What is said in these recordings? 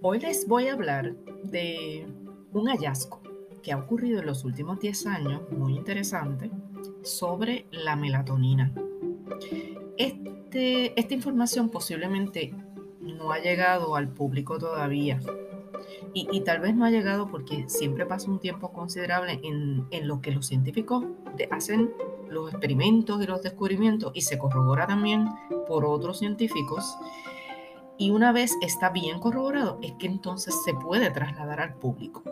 Hoy les voy a hablar de un hallazgo que ha ocurrido en los últimos 10 años, muy interesante, sobre la melatonina. Este, esta información posiblemente no ha llegado al público todavía. Y, tal vez no ha llegado porque siempre pasa un tiempo considerable en, en lo que los científicos hacen los experimentos y los descubrimientos y se corrobora también por otros científicos. Y una vez está bien corroborado, es que entonces se puede trasladar al público.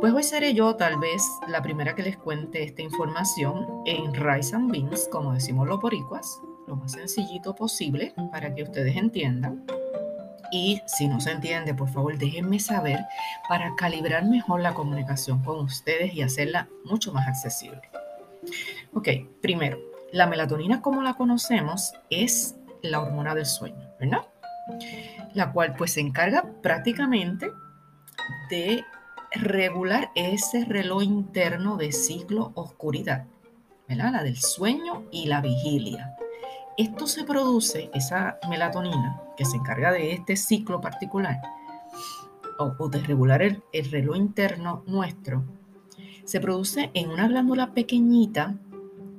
Pues hoy seré yo tal vez la primera que les cuente esta información en Rice and Beans, como decimos los boricuas, lo más sencillito posible para que ustedes entiendan. Y si no se entiende, por favor déjenme saber para calibrar mejor la comunicación con ustedes y hacerla mucho más accesible. Ok, primero, la melatonina como la conocemos es la hormona del sueño, ¿verdad? La cual pues se encarga prácticamente de regular ese reloj interno de ciclo oscuridad, ¿verdad? La del sueño y la vigilia. Esto se produce, esa melatonina que se encarga de este ciclo particular, o, de regular el, el reloj interno nuestro, se produce en una glándula pequeñita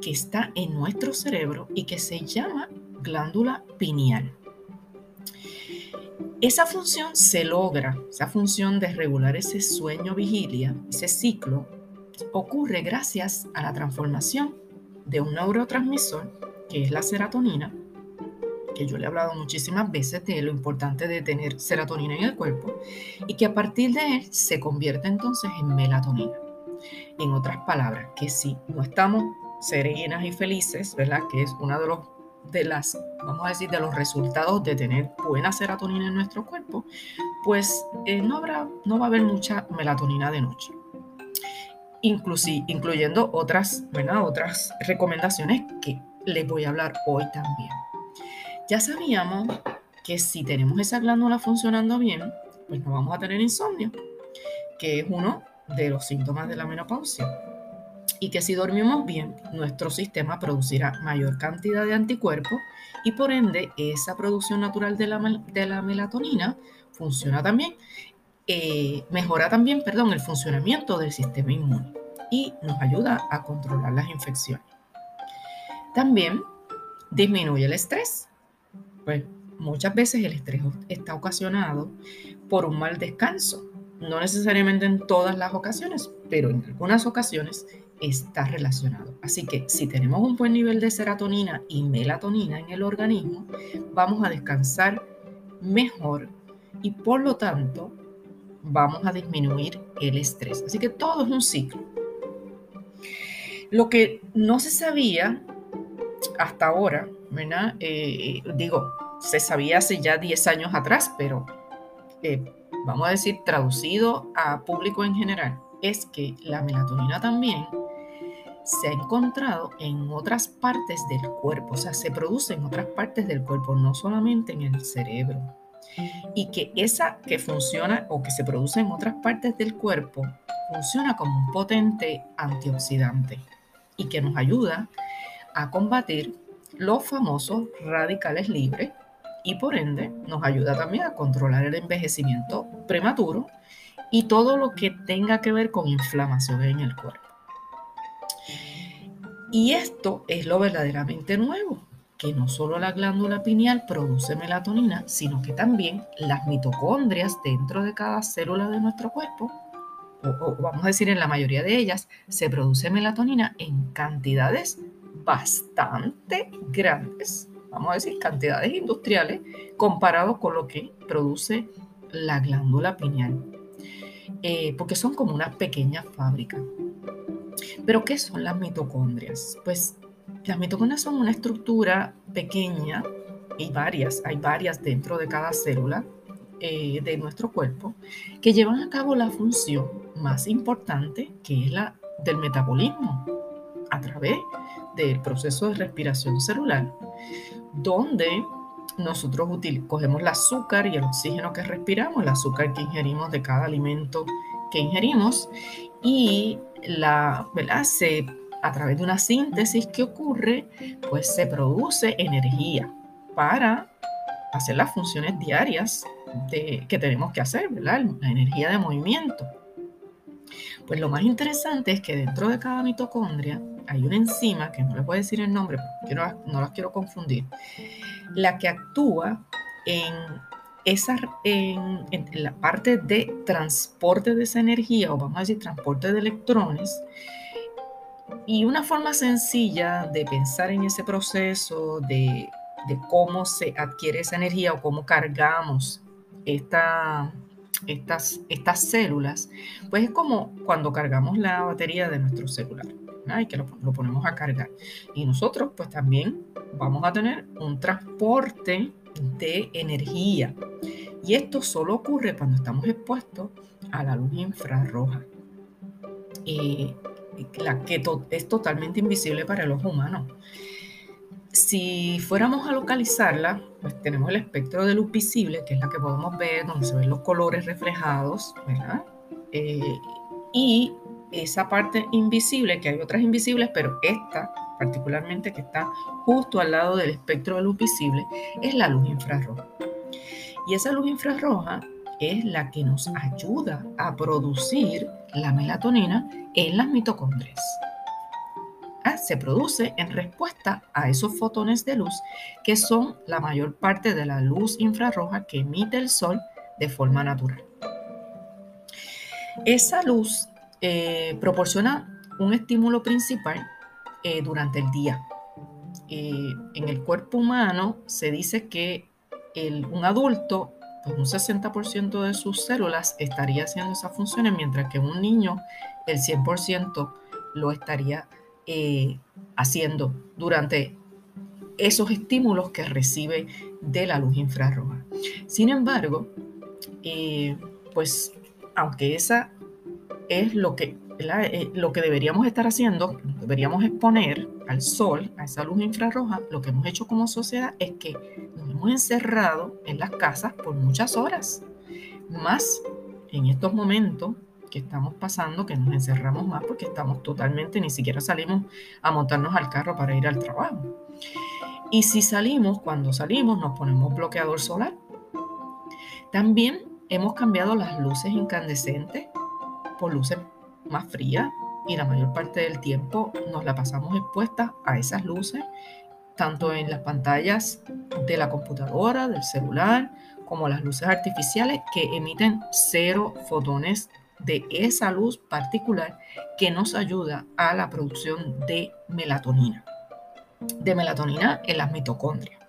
que está en nuestro cerebro y que se llama glándula pineal. Esa función se logra, esa función de regular ese sueño vigilia, ese ciclo, ocurre gracias a la transformación de un neurotransmisor, que es la serotonina, que yo le he hablado muchísimas veces de lo importante de tener serotonina en el cuerpo, y que a partir de él se convierte entonces en melatonina. En otras palabras, que si no estamos serenas y felices, ¿verdad? Que es una de los de las, vamos a decir, de los resultados de tener buena serotonina en nuestro cuerpo, pues eh, no, habrá, no va a haber mucha melatonina de noche. Inclusive, incluyendo otras, ¿verdad? otras recomendaciones que les voy a hablar hoy también. Ya sabíamos que si tenemos esa glándula funcionando bien, pues no vamos a tener insomnio, que es uno de los síntomas de la menopausia y que si dormimos bien, nuestro sistema producirá mayor cantidad de anticuerpos y por ende esa producción natural de la, melatonina funciona también, eh, mejora también, perdón, el funcionamiento del sistema inmune y nos ayuda a controlar las infecciones. También disminuye el estrés. Pues muchas veces el estrés está ocasionado por un mal descanso. No necesariamente en todas las ocasiones, pero en algunas ocasiones está relacionado. Así que si tenemos un buen nivel de serotonina y melatonina en el organismo, vamos a descansar mejor y por lo tanto vamos a disminuir el estrés. Así que todo es un ciclo. Lo que no se sabía hasta ahora. Eh, digo, se sabía hace ya 10 años atrás, pero eh, vamos a decir traducido a público en general, es que la melatonina también se ha encontrado en otras partes del cuerpo, o sea, se produce en otras partes del cuerpo, no solamente en el cerebro. Y que esa que funciona o que se produce en otras partes del cuerpo funciona como un potente antioxidante y que nos ayuda a combatir los famosos radicales libres y por ende nos ayuda también a controlar el envejecimiento prematuro y todo lo que tenga que ver con inflamación en el cuerpo. Y esto es lo verdaderamente nuevo, que no solo la glándula pineal produce melatonina, sino que también las mitocondrias dentro de cada célula de nuestro cuerpo, o, vamos a decir en la mayoría de ellas, se produce melatonina en cantidades bastante grandes, vamos a decir cantidades industriales, comparado con lo que produce la glándula pineal, eh, porque son como una pequeña fábrica. Pero ¿qué son las mitocondrias? Pues las mitocondrias son una estructura pequeña y varias, hay varias dentro de cada célula eh, de nuestro cuerpo que llevan a cabo la función más importante que es la del metabolismo a través del proceso de respiración celular, donde nosotros cogemos el azúcar y el oxígeno que respiramos, el azúcar que ingerimos de cada alimento que ingerimos y la, ¿verdad? Se, a través de una síntesis que ocurre, pues se produce energía para hacer las funciones diarias que tenemos que hacer. La energía de movimiento. Pues lo más interesante es que dentro de cada mitocondria hay una enzima, que no voy a decir el nombre porque no, no las quiero confundir, la que actúa en, esa, en, la parte de transporte de esa energía, o vamos a decir transporte de electrones, y una forma sencilla de pensar en ese proceso, de, de, cómo se adquiere esa energía o cómo cargamos esta, estas, estas células, pues es como cuando cargamos la batería de nuestro celular, y que lo, ponemos a cargar. Y nosotros pues también vamos a tener un transporte de energía. Y esto solo ocurre cuando estamos expuestos a la luz infrarroja, la que es totalmente invisible para el ojo humano. Si fuéramos a localizarla, pues tenemos el espectro de luz visible, que es la que podemos ver, donde se ven los colores reflejados. Eh, y esa parte invisible, que hay otras invisibles, pero esta particularmente que está justo al lado del espectro de luz visible, es la luz infrarroja. Y esa luz infrarroja es la que nos ayuda a producir la melatonina en las mitocondrias. Ah, se produce en respuesta a esos fotones de luz que son la mayor parte de la luz infrarroja que emite el sol de forma natural. Esa luz eh, proporciona un estímulo principal eh, durante el día. Eh, en el cuerpo humano se dice que un adulto, pues un 60% de sus células estaría haciendo esas funciones, mientras que un niño el 100% lo estaría eh, haciendo durante esos estímulos que recibe de la luz infrarroja. Sin embargo, pues aunque esa es lo que eh, lo que deberíamos estar haciendo, deberíamos exponer al sol, a esa luz infrarroja, lo que hemos hecho como sociedad es que nos hemos encerrado en las casas por muchas horas, más en estos momentos que estamos pasando, que nos encerramos más porque estamos totalmente, ni siquiera salimos a montarnos al carro para ir al trabajo. Y si salimos, cuando salimos nos ponemos bloqueador solar. También hemos cambiado las luces incandescentes por luces más fría y la mayor parte del tiempo nos la pasamos expuesta a esas luces, tanto en las pantallas de la computadora, del celular, como las luces artificiales que emiten cero fotones de esa luz particular que nos ayuda a la producción de melatonina, de melatonina en las mitocondrias.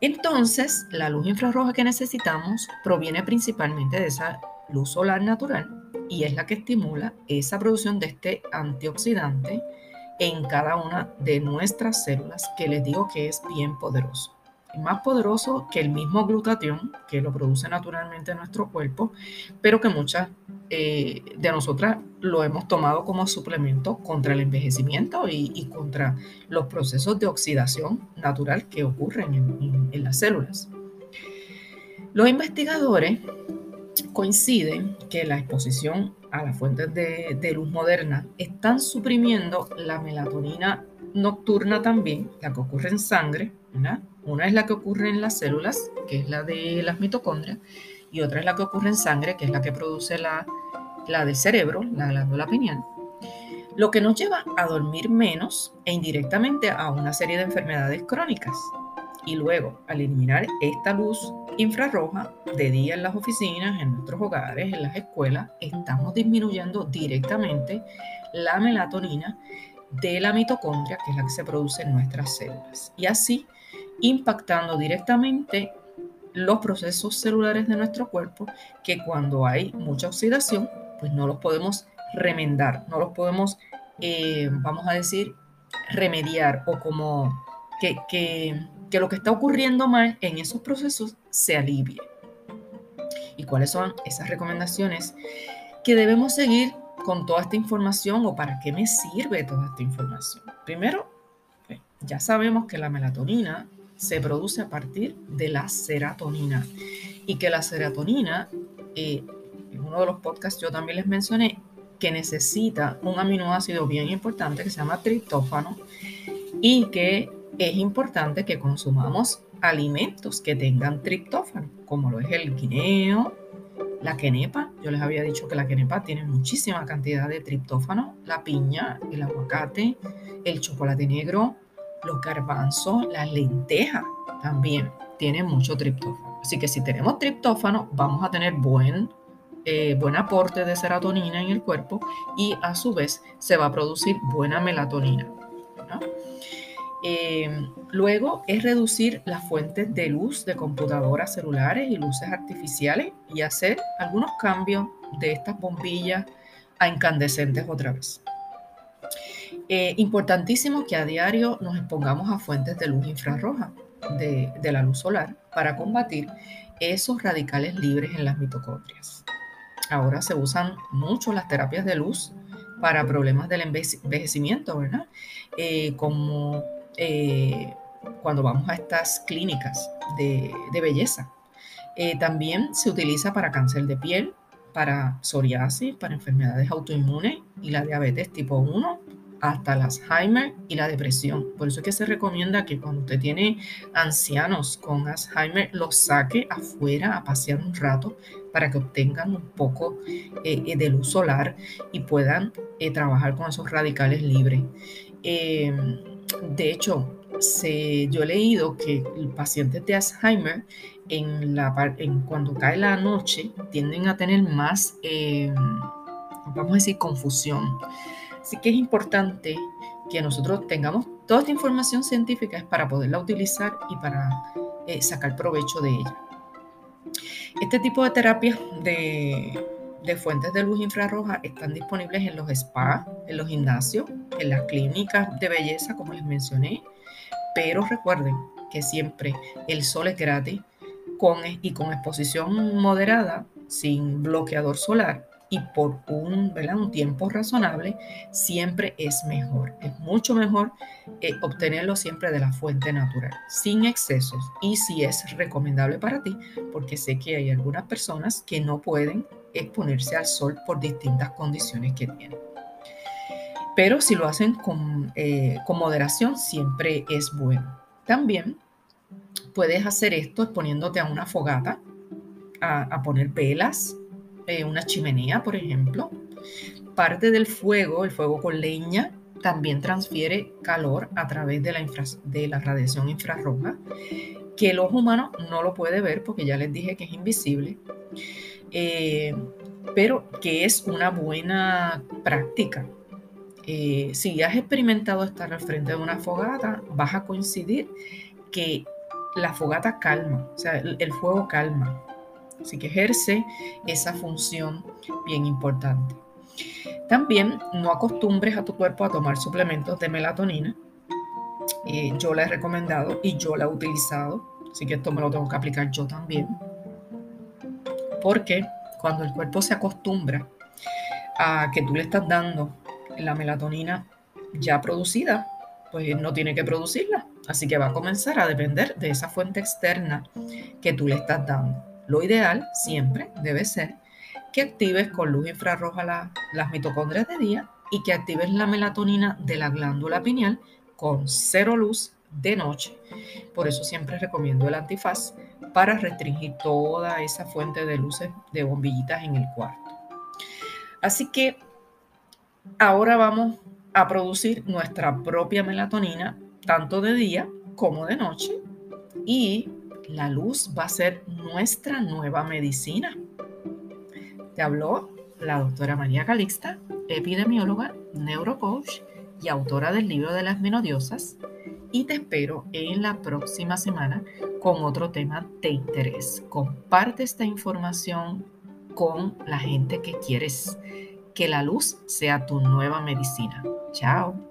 Entonces, la luz infrarroja que necesitamos proviene principalmente de esa luz solar natural y es la que estimula esa producción de este antioxidante en cada una de nuestras células, que les digo que es bien poderoso. Es más poderoso que el mismo glutatión, que lo produce naturalmente nuestro cuerpo, pero que muchas eh, de nosotras lo hemos tomado como suplemento contra el envejecimiento y, contra los procesos de oxidación natural que ocurren en las células. Los investigadores coinciden que la exposición a las fuentes de, luz moderna están suprimiendo la melatonina nocturna también, la que ocurre en sangre, Una es la que ocurre en las células, que es la de las mitocondrias, y otra es la que ocurre en sangre, que es la que produce la, la del cerebro, la glándula pineal. Lo que nos lleva a dormir menos e indirectamente a una serie de enfermedades crónicas. Y luego, al eliminar esta luz infrarroja de día en las oficinas, en nuestros hogares, en las escuelas, estamos disminuyendo directamente la melatonina de la mitocondria, que es la que se produce en nuestras células. Y así impactando directamente los procesos celulares de nuestro cuerpo que cuando hay mucha oxidación, pues no los podemos remendar, no los podemos, eh, vamos a decir, remediar o como que, que que lo que está ocurriendo mal en esos procesos se alivie. ¿Y cuáles son esas recomendaciones que debemos seguir con toda esta información o para qué me sirve toda esta información? Primero, pues, ya sabemos que la melatonina se produce a partir de la serotonina y que la serotonina, eh, en uno de los podcasts yo también les mencioné, que necesita un aminoácido bien importante que se llama triptófano y que es importante que consumamos alimentos que tengan triptófano, como lo es el guineo, la quenepa. Yo les había dicho que la quenepa tiene muchísima cantidad de triptófano, la piña, el aguacate, el chocolate negro, los garbanzos, las lentejas también tienen mucho triptófano. Así que si tenemos triptófano, vamos a tener buen, eh, buen aporte de serotonina en el cuerpo y a su vez se va a producir buena melatonina. Eh, luego es reducir las fuentes de luz de computadoras celulares y luces artificiales y hacer algunos cambios de estas bombillas a incandescentes otra vez. Eh, importantísimo que a diario nos expongamos a fuentes de luz infrarroja de, la luz solar para combatir esos radicales libres en las mitocondrias. Ahora se usan mucho las terapias de luz para problemas del envejecimiento, ¿verdad? Eh, como eh, cuando vamos a estas clínicas de, belleza. Eh, también se utiliza para cáncer de piel, para psoriasis, para enfermedades autoinmunes y la diabetes tipo 1, hasta el Alzheimer y la depresión. Por eso es que se recomienda que cuando usted tiene ancianos con Alzheimer, los saque afuera a pasear un rato para que obtengan un poco eh, de luz solar y puedan trabajar con esos radicales libres. De hecho, yo he leído que pacientes de Alzheimer, en la, en, cuando cae la noche, tienden a tener más, eh, vamos a decir, confusión. Así que es importante que nosotros tengamos toda esta información científica para poderla utilizar y para eh, sacar provecho de ella. Este tipo de terapias de, de fuentes de luz infrarroja están disponibles en los spas, en los gimnasios, en las clínicas de belleza, como les mencioné. Pero recuerden que siempre el sol es gratis con, y con exposición moderada, sin bloqueador solar y por un, un tiempo razonable, siempre es mejor. Es mucho mejor eh, obtenerlo siempre de la fuente natural, sin excesos. Y si es recomendable para ti, porque sé que hay algunas personas que no pueden exponerse al sol por distintas condiciones que tienen. Pero si lo hacen con, eh, moderación, siempre es bueno. También puedes hacer esto exponiéndote a una fogata, a, poner velas, eh, una chimenea, por ejemplo. Parte del fuego, el fuego con leña, también transfiere calor a través de la, de la radiación infrarroja, que el ojo humano no lo puede ver porque ya les dije que es invisible. Eh, pero que es una buena práctica. Eh, si has experimentado estar al frente de una fogata, vas a coincidir que la fogata calma, o sea, el, fuego calma. Así que ejerce esa función bien importante. También no acostumbres a tu cuerpo a tomar suplementos de melatonina. Eh, yo la he recomendado y yo la he utilizado, así que esto me lo tengo que aplicar yo también porque cuando el cuerpo se acostumbra a que tú le estás dando la melatonina ya producida, pues no tiene que producirla. Así que va a comenzar a depender de esa fuente externa que tú le estás dando. Lo ideal siempre debe ser que actives con luz infrarroja las mitocondrias de día y que actives la melatonina de la glándula pineal con cero luz de noche. Por eso siempre recomiendo el antifaz para restringir toda esa fuente de luces de bombillitas en el cuarto. Así que ahora vamos a producir nuestra propia melatonina, tanto de día como de noche, y la luz va a ser nuestra nueva medicina. Te habló la doctora María Calixta, epidemióloga, neurocoach y autora del libro de las menodiosas y te espero en la próxima semana con otro tema de interés. Comparte esta información con la gente que quieres. Que la luz sea tu nueva medicina. Chao.